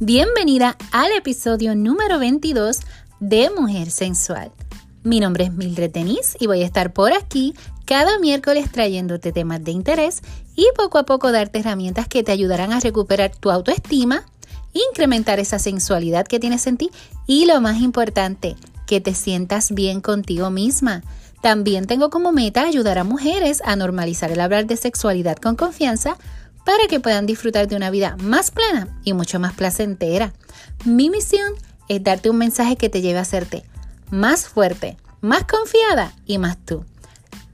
Bienvenida al episodio número 22 de Mujer Sensual. Mi nombre es Mildred Denis y voy a estar por aquí cada miércoles trayéndote temas de interés y poco a poco darte herramientas que te ayudarán a recuperar tu autoestima, incrementar esa sensualidad que tienes en ti y lo más importante, que te sientas bien contigo misma. También tengo como meta ayudar a mujeres a normalizar el hablar de sexualidad con confianza para que puedan disfrutar de una vida más plena y mucho más placentera. Mi misión es darte un mensaje que te lleve a hacerte más fuerte, más confiada y más tú.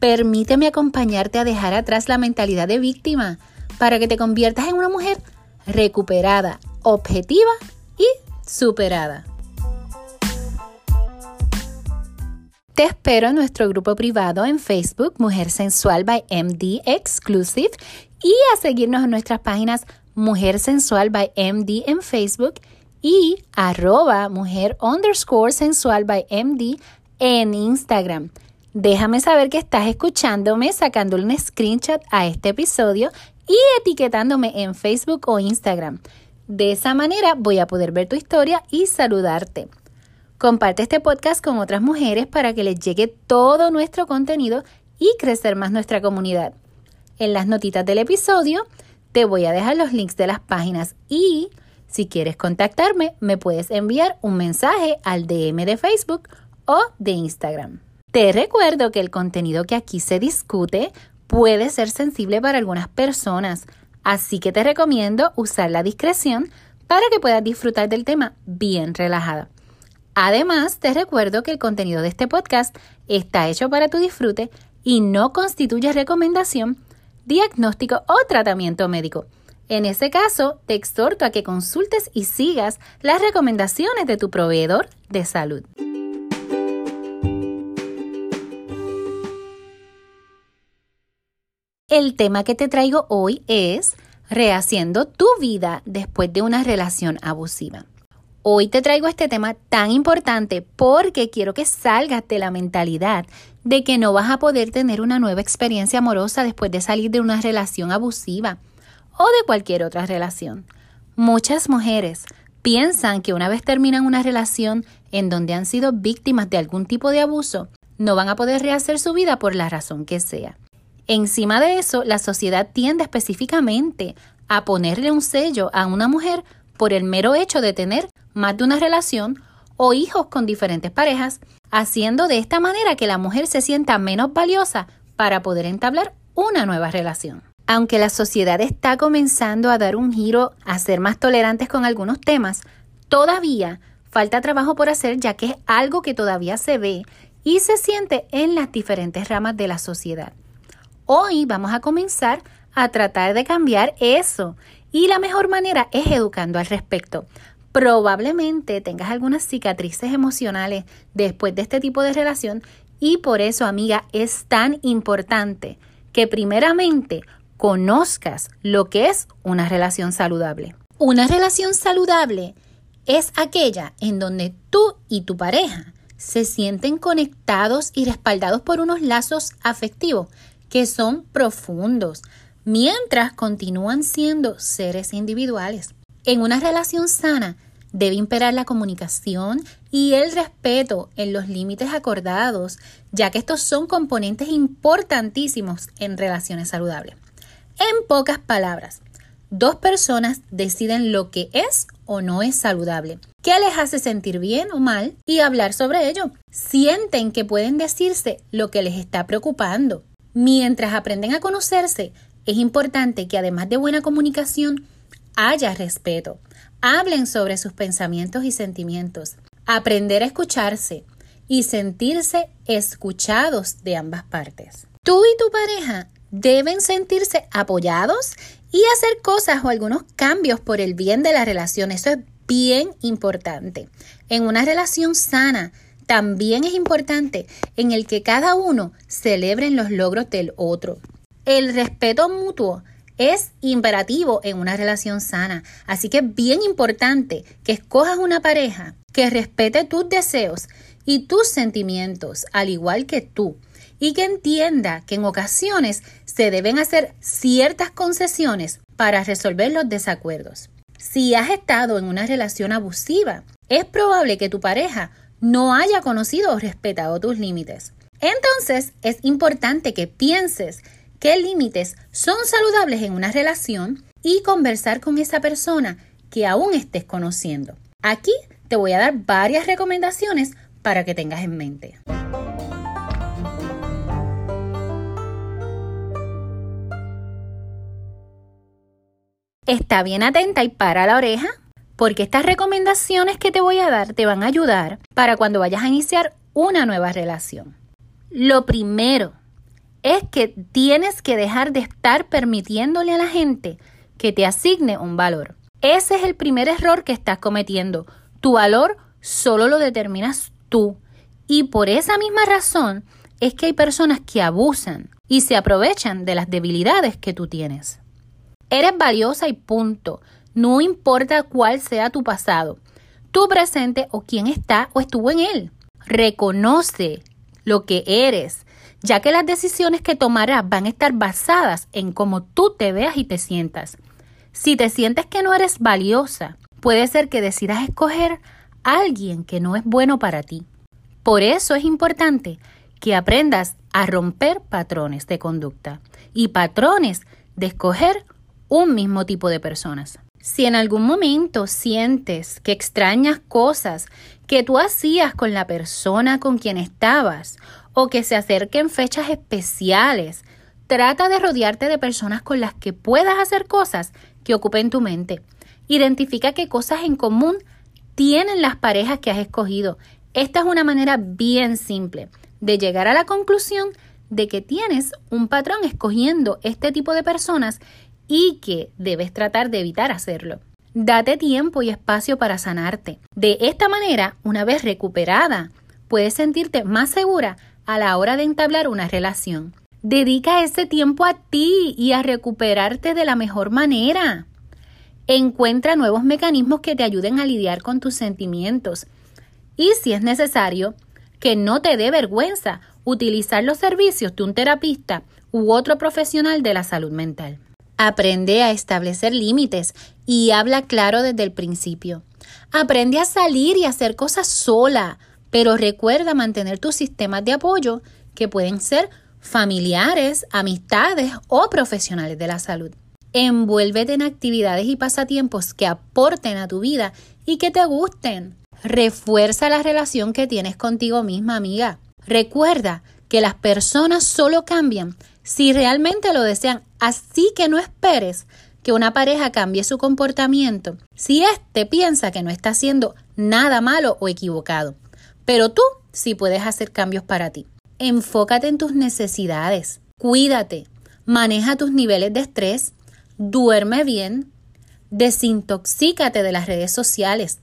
Permíteme acompañarte a dejar atrás la mentalidad de víctima para que te conviertas en una mujer recuperada, objetiva y superada. Te espero en nuestro grupo privado en Facebook Mujer Sensual by MD Exclusive y a seguirnos en nuestras páginas Mujer Sensual by MD en Facebook y arroba mujer underscore sensual by MD en Instagram. Déjame saber que estás escuchándome sacándole un screenshot a este episodio y etiquetándome en Facebook o Instagram. De esa manera voy a poder ver tu historia y saludarte. Comparte este podcast con otras mujeres para que les llegue todo nuestro contenido y crecer más nuestra comunidad. En las notitas del episodio te voy a dejar los links de las páginas y si quieres contactarme me puedes enviar un mensaje al DM de Facebook o de Instagram. Te recuerdo que el contenido que aquí se discute puede ser sensible para algunas personas, así que te recomiendo usar la discreción para que puedas disfrutar del tema bien relajada. Además, te recuerdo que el contenido de este podcast está hecho para tu disfrute y no constituye recomendación, diagnóstico o tratamiento médico. En ese caso, te exhorto a que consultes y sigas las recomendaciones de tu proveedor de salud. El tema que te traigo hoy es rehaciendo tu vida después de una relación abusiva. Hoy te traigo este tema tan importante porque quiero que salgas de la mentalidad de que no vas a poder tener una nueva experiencia amorosa después de salir de una relación abusiva o de cualquier otra relación. Muchas mujeres piensan que una vez terminan una relación en donde han sido víctimas de algún tipo de abuso, no van a poder rehacer su vida por la razón que sea. Encima de eso, la sociedad tiende específicamente a ponerle un sello a una mujer por el mero hecho de tener más de una relación o hijos con diferentes parejas, haciendo de esta manera que la mujer se sienta menos valiosa para poder entablar una nueva relación. Aunque la sociedad está comenzando a dar un giro a ser más tolerantes con algunos temas, todavía falta trabajo por hacer ya que es algo que todavía se ve y se siente en las diferentes ramas de la sociedad. Hoy vamos a comenzar a tratar de cambiar eso y la mejor manera es educando al respecto. Probablemente tengas algunas cicatrices emocionales después de este tipo de relación y por eso, amiga, es tan importante que primeramente conozcas lo que es una relación saludable. Una relación saludable es aquella en donde tú y tu pareja se sienten conectados y respaldados por unos lazos afectivos que son profundos, mientras continúan siendo seres individuales. En una relación sana debe imperar la comunicación y el respeto en los límites acordados, ya que estos son componentes importantísimos en relaciones saludables. En pocas palabras, dos personas deciden lo que es o no es saludable, qué les hace sentir bien o mal y hablar sobre ello. Sienten que pueden decirse lo que les está preocupando. Mientras aprenden a conocerse, es importante que además de buena comunicación, haya respeto. Hablen sobre sus pensamientos y sentimientos. Aprender a escucharse y sentirse escuchados de ambas partes. Tú y tu pareja deben sentirse apoyados y hacer cosas o algunos cambios por el bien de la relación. Eso es bien importante. En una relación sana, también es importante en el que cada uno celebre los logros del otro. El respeto mutuo es imperativo en una relación sana, así que es bien importante que escojas una pareja que respete tus deseos y tus sentimientos, al igual que tú, y que entienda que en ocasiones se deben hacer ciertas concesiones para resolver los desacuerdos. Si has estado en una relación abusiva, es probable que tu pareja no haya conocido o respetado tus límites. Entonces, es importante que pienses qué límites son saludables en una relación y conversar con esa persona que aún estés conociendo. Aquí te voy a dar varias recomendaciones para que tengas en mente. Está bien atenta y para la oreja, porque estas recomendaciones que te voy a dar te van a ayudar para cuando vayas a iniciar una nueva relación. Lo primero es que tienes que dejar de estar permitiéndole a la gente que te asigne un valor. Ese es el primer error que estás cometiendo. Tu valor solo lo determinas tú. Y por esa misma razón es que hay personas que abusan y se aprovechan de las debilidades que tú tienes. Eres valiosa y punto. No importa cuál sea tu pasado, tu presente o quién está o estuvo en él. Reconoce lo que eres, ya que las decisiones que tomarás van a estar basadas en cómo tú te veas y te sientas. Si te sientes que no eres valiosa, puede ser que decidas escoger a alguien que no es bueno para ti. Por eso es importante que aprendas a romper patrones de conducta y patrones de escoger un mismo tipo de personas. Si en algún momento sientes que extrañas cosas que tú hacías con la persona con quien estabas o que se acerquen fechas especiales, trata de rodearte de personas con las que puedas hacer cosas que ocupen tu mente. Identifica qué cosas en común tienen las parejas que has escogido. Esta es una manera bien simple de llegar a la conclusión de que tienes un patrón escogiendo este tipo de personas y que debes tratar de evitar hacerlo. Date tiempo y espacio para sanarte. De esta manera, una vez recuperada, puedes sentirte más segura a la hora de entablar una relación. Dedica ese tiempo a ti y a recuperarte de la mejor manera. Encuentra nuevos mecanismos que te ayuden a lidiar con tus sentimientos. Y si es necesario, que no te dé vergüenza utilizar los servicios de un terapista u otro profesional de la salud mental. Aprende a establecer límites y habla claro desde el principio. Aprende a salir y hacer cosas sola, pero recuerda mantener tus sistemas de apoyo que pueden ser familiares, amistades o profesionales de la salud. Envuélvete en actividades y pasatiempos que aporten a tu vida y que te gusten. Refuerza la relación que tienes contigo misma, amiga. Recuerda que las personas solo cambian si realmente lo desean. Así que no esperes que una pareja cambie su comportamiento si éste piensa que no está haciendo nada malo o equivocado. Pero tú sí puedes hacer cambios para ti. Enfócate en tus necesidades, cuídate, maneja tus niveles de estrés, duerme bien, desintoxícate de las redes sociales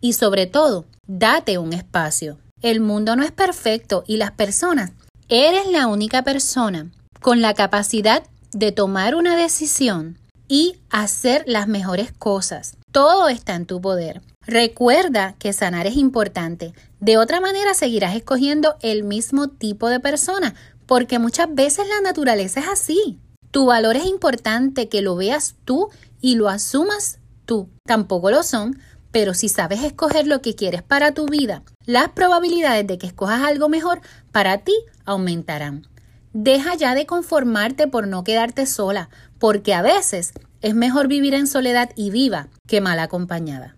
y sobre todo, date un espacio. El mundo no es perfecto y las personas, eres la única persona con la capacidad de tomar una decisión y hacer las mejores cosas. Todo está en tu poder. Recuerda que sanar es importante. De otra manera seguirás escogiendo el mismo tipo de persona porque muchas veces la naturaleza es así. Tu valor es importante que lo veas tú y lo asumas tú. Tampoco lo son, pero si sabes escoger lo que quieres para tu vida, las probabilidades de que escojas algo mejor para ti aumentarán. Deja ya de conformarte por no quedarte sola, porque a veces es mejor vivir en soledad y viva que mal acompañada.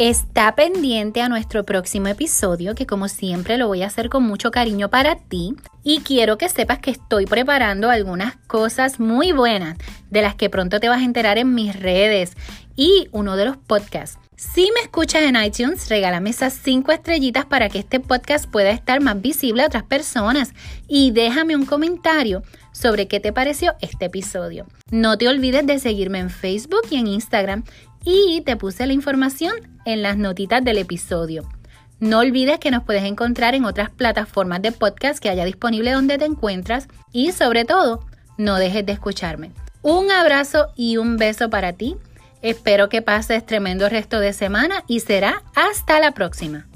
Está pendiente a nuestro próximo episodio, que como siempre lo voy a hacer con mucho cariño para ti. Y quiero que sepas que estoy preparando algunas cosas muy buenas, de las que pronto te vas a enterar en mis redes y uno de los podcasts si me escuchas en iTunes, regálame esas 5 estrellitas para que este podcast pueda estar más visible a otras personas y déjame un comentario sobre qué te pareció este episodio. No te olvides de seguirme en Facebook y en Instagram y te puse la información en las notitas del episodio. No olvides que nos puedes encontrar en otras plataformas de podcast que haya disponible donde te encuentras y sobre todo, no dejes de escucharme. Un abrazo y un beso para ti Espero que pases tremendo resto de semana y será hasta la próxima.